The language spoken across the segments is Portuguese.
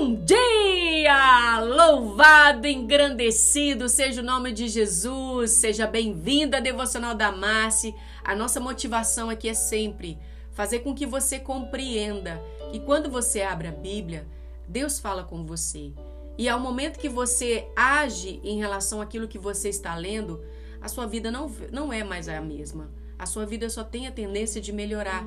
Bom dia! Louvado, engrandecido seja o nome de Jesus. Seja bem-vinda à Devocional da Marci. A nossa motivação aqui é sempre fazer com que você compreenda que quando você abre a Bíblia, Deus fala com você. E ao momento que você age em relação àquilo que você está lendo, a sua vida não, não é mais a mesma. A sua vida só tem a tendência de melhorar.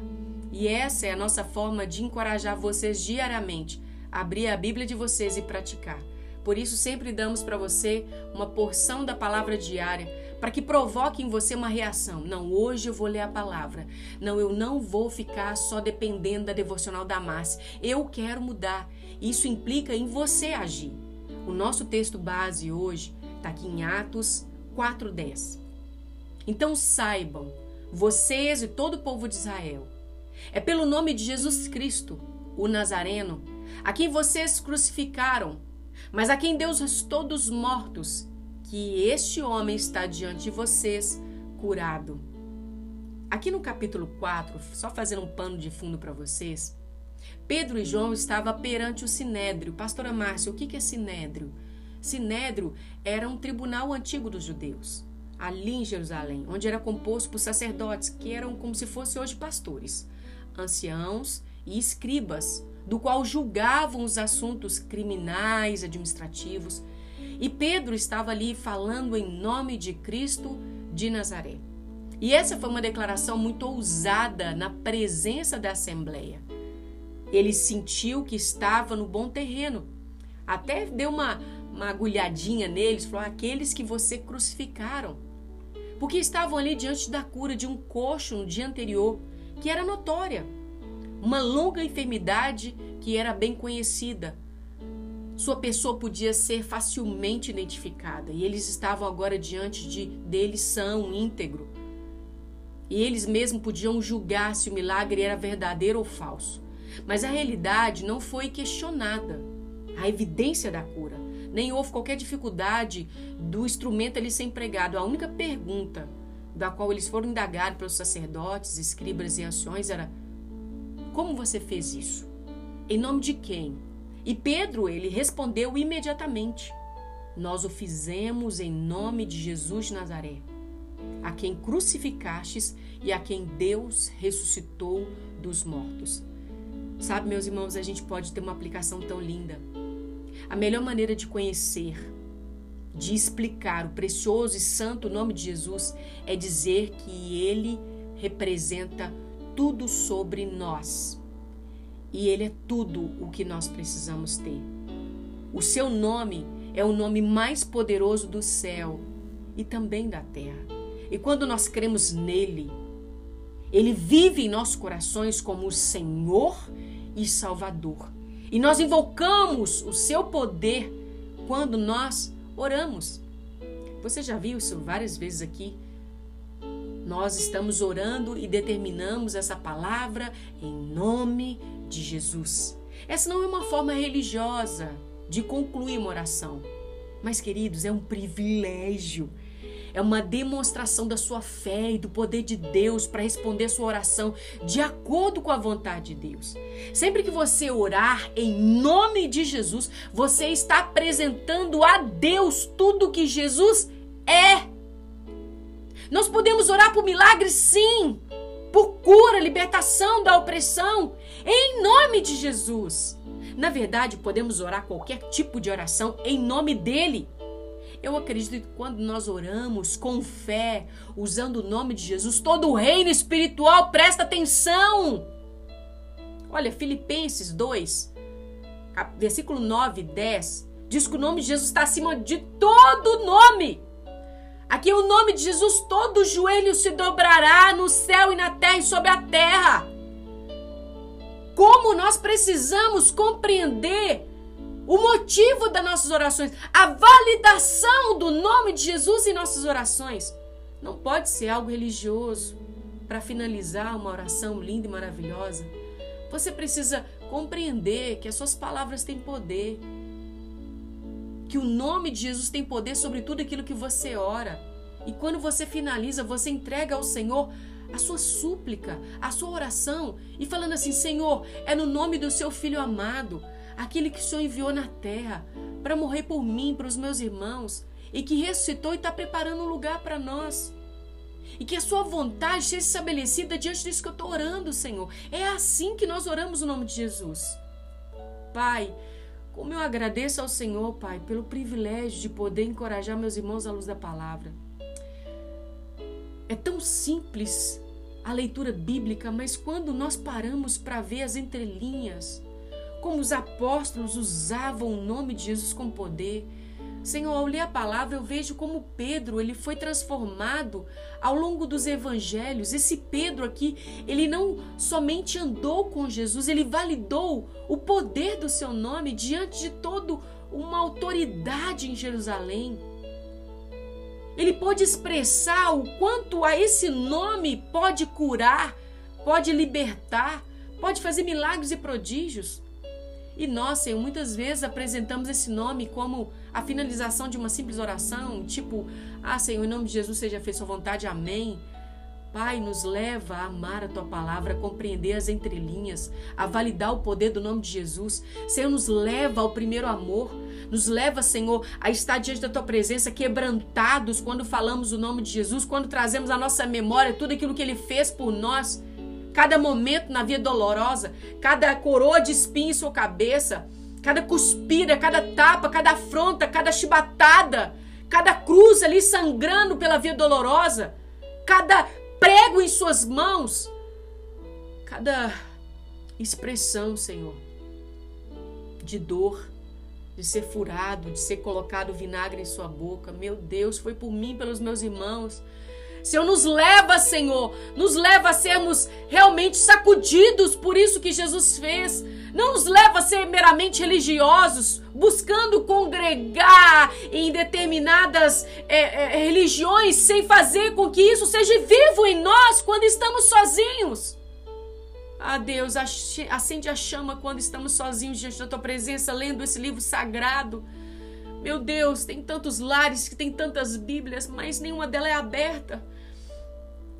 E essa é a nossa forma de encorajar vocês diariamente abrir a Bíblia de vocês e praticar. Por isso, sempre damos para você uma porção da palavra diária para que provoque em você uma reação. Não, hoje eu vou ler a palavra. Não, eu não vou ficar só dependendo da devocional da Márcia. Eu quero mudar. Isso implica em você agir. O nosso texto base hoje está aqui em Atos 4,10. Então saibam, vocês e todo o povo de Israel, é pelo nome de Jesus Cristo, o Nazareno, a quem vocês crucificaram, mas a quem Deus restou dos mortos, que este homem está diante de vocês curado. Aqui no capítulo 4, só fazendo um pano de fundo para vocês, Pedro e João estavam perante o Sinédrio. Pastora Márcia, o que é Sinédrio? Sinédrio era um tribunal antigo dos judeus, ali em Jerusalém, onde era composto por sacerdotes que eram como se fossem hoje pastores anciãos e escribas, do qual julgavam os assuntos criminais, administrativos. E Pedro estava ali falando em nome de Cristo de Nazaré. E essa foi uma declaração muito ousada na presença da Assembleia. Ele sentiu que estava no bom terreno. Até deu uma, uma agulhadinha neles, falou: aqueles que você crucificaram. Porque estavam ali diante da cura de um coxo no dia anterior que era notória, uma longa enfermidade que era bem conhecida. Sua pessoa podia ser facilmente identificada e eles estavam agora diante de dele são, íntegro. E eles mesmos podiam julgar se o milagre era verdadeiro ou falso. Mas a realidade não foi questionada. A evidência da cura. Nem houve qualquer dificuldade do instrumento ali ser empregado. A única pergunta da qual eles foram indagados pelos sacerdotes, escribas e anciões era: Como você fez isso? Em nome de quem? E Pedro, ele respondeu imediatamente: Nós o fizemos em nome de Jesus de Nazaré, a quem crucificastes e a quem Deus ressuscitou dos mortos. Sabe, meus irmãos, a gente pode ter uma aplicação tão linda. A melhor maneira de conhecer de explicar o precioso e santo nome de Jesus é dizer que ele representa tudo sobre nós. E ele é tudo o que nós precisamos ter. O seu nome é o nome mais poderoso do céu e também da terra. E quando nós cremos nele, ele vive em nossos corações como o Senhor e Salvador. E nós invocamos o seu poder quando nós oramos. Você já viu isso várias vezes aqui? Nós estamos orando e determinamos essa palavra em nome de Jesus. Essa não é uma forma religiosa de concluir uma oração. Mas, queridos, é um privilégio é uma demonstração da sua fé e do poder de Deus para responder sua oração de acordo com a vontade de Deus. Sempre que você orar em nome de Jesus, você está apresentando a Deus tudo que Jesus é. Nós podemos orar por milagres, sim, por cura, libertação da opressão, em nome de Jesus. Na verdade, podemos orar qualquer tipo de oração em nome dele. Eu acredito que quando nós oramos com fé, usando o nome de Jesus, todo o reino espiritual presta atenção. Olha, Filipenses 2, versículo 9 e 10, diz que o nome de Jesus está acima de todo nome. Aqui o nome de Jesus, todo joelho se dobrará no céu e na terra e sobre a terra. Como nós precisamos compreender o motivo das nossas orações, a validação do nome de Jesus em nossas orações. Não pode ser algo religioso para finalizar uma oração linda e maravilhosa. Você precisa compreender que as suas palavras têm poder, que o nome de Jesus tem poder sobre tudo aquilo que você ora. E quando você finaliza, você entrega ao Senhor a sua súplica, a sua oração e falando assim: Senhor, é no nome do seu filho amado aquele que o Senhor enviou na terra para morrer por mim, para os meus irmãos, e que ressuscitou e está preparando um lugar para nós. E que a sua vontade seja estabelecida diante disso que eu estou orando, Senhor. É assim que nós oramos no nome de Jesus. Pai, como eu agradeço ao Senhor, Pai, pelo privilégio de poder encorajar meus irmãos à luz da palavra. É tão simples a leitura bíblica, mas quando nós paramos para ver as entrelinhas, como os apóstolos usavam o nome de Jesus com poder, Senhor, ao ler a palavra, eu vejo como Pedro, ele foi transformado ao longo dos evangelhos. Esse Pedro aqui, ele não somente andou com Jesus, ele validou o poder do seu nome diante de toda uma autoridade em Jerusalém. Ele pode expressar o quanto a esse nome pode curar, pode libertar, pode fazer milagres e prodígios. E nós, Senhor, muitas vezes apresentamos esse nome como a finalização de uma simples oração, tipo, ah, Senhor, em nome de Jesus seja feita sua vontade, amém. Pai, nos leva a amar a tua palavra, a compreender as entrelinhas, a validar o poder do nome de Jesus. Senhor, nos leva ao primeiro amor. Nos leva, Senhor, a estar diante da tua presença quebrantados quando falamos o nome de Jesus, quando trazemos à nossa memória tudo aquilo que ele fez por nós. Cada momento na vida dolorosa, cada coroa de espinho em sua cabeça, cada cuspida, cada tapa, cada afronta, cada chibatada, cada cruz ali sangrando pela via dolorosa, cada prego em suas mãos, cada expressão, Senhor, de dor, de ser furado, de ser colocado vinagre em sua boca. Meu Deus, foi por mim, pelos meus irmãos. Senhor, nos leva, Senhor, nos leva a sermos realmente sacudidos por isso que Jesus fez. Não nos leva a ser meramente religiosos, buscando congregar em determinadas é, é, religiões, sem fazer com que isso seja vivo em nós quando estamos sozinhos. Ah, Deus, acende a chama quando estamos sozinhos diante da tua presença, lendo esse livro sagrado. Meu Deus, tem tantos lares que tem tantas Bíblias, mas nenhuma delas é aberta.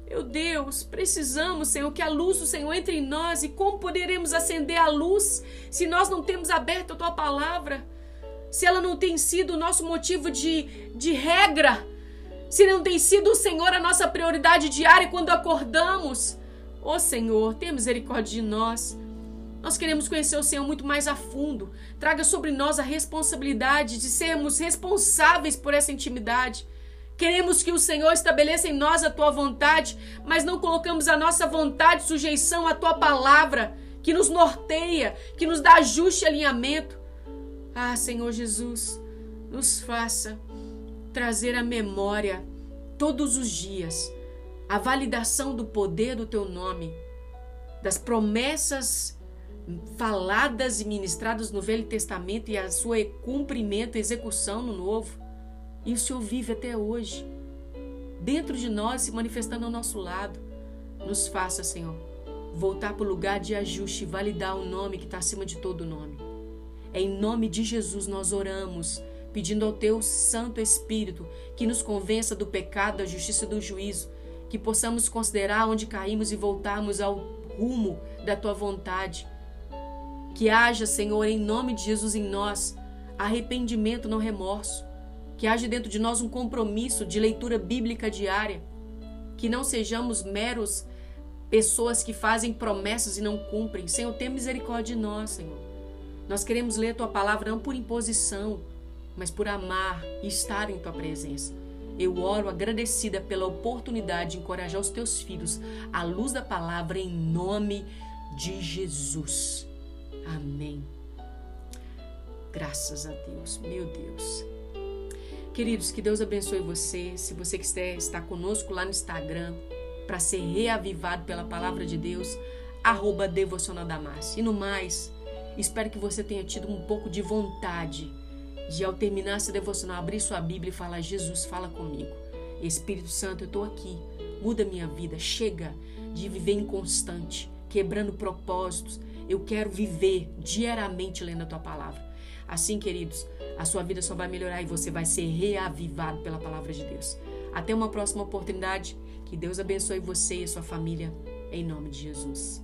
Meu Deus, precisamos, Senhor, que a luz do Senhor entre em nós. E como poderemos acender a luz se nós não temos aberto a tua palavra? Se ela não tem sido o nosso motivo de, de regra? Se não tem sido o Senhor a nossa prioridade diária quando acordamos? Ô oh, Senhor, tenha misericórdia de nós. Nós queremos conhecer o Senhor muito mais a fundo. Traga sobre nós a responsabilidade de sermos responsáveis por essa intimidade. Queremos que o Senhor estabeleça em nós a tua vontade, mas não colocamos a nossa vontade sujeição à tua palavra, que nos norteia, que nos dá ajuste e alinhamento. Ah, Senhor Jesus, nos faça trazer à memória todos os dias a validação do poder do teu nome, das promessas faladas e ministradas no Velho Testamento e a sua cumprimento execução no Novo. E o Senhor vive até hoje, dentro de nós, se manifestando ao nosso lado. Nos faça, Senhor, voltar para o lugar de ajuste e validar o nome que está acima de todo nome. É em nome de Jesus nós oramos, pedindo ao Teu Santo Espírito que nos convença do pecado, da justiça e do juízo, que possamos considerar onde caímos e voltarmos ao rumo da Tua vontade. Que haja, Senhor, em nome de Jesus em nós, arrependimento, não remorso que haja dentro de nós um compromisso de leitura bíblica diária, que não sejamos meros pessoas que fazem promessas e não cumprem. Senhor, tenha misericórdia de nós, Senhor. Nós queremos ler tua palavra não por imposição, mas por amar e estar em tua presença. Eu oro agradecida pela oportunidade de encorajar os teus filhos à luz da palavra em nome de Jesus. Amém. Graças a Deus, meu Deus. Queridos, que Deus abençoe você. Se você quiser estar conosco lá no Instagram para ser reavivado pela palavra de Deus, arroba Devocional E no mais, espero que você tenha tido um pouco de vontade de, ao terminar essa devocional, abrir sua Bíblia e falar: Jesus, fala comigo. Espírito Santo, eu estou aqui. Muda minha vida. Chega de viver inconstante, quebrando propósitos. Eu quero viver diariamente lendo a tua palavra. Assim, queridos, a sua vida só vai melhorar e você vai ser reavivado pela palavra de Deus. Até uma próxima oportunidade. Que Deus abençoe você e a sua família, em nome de Jesus.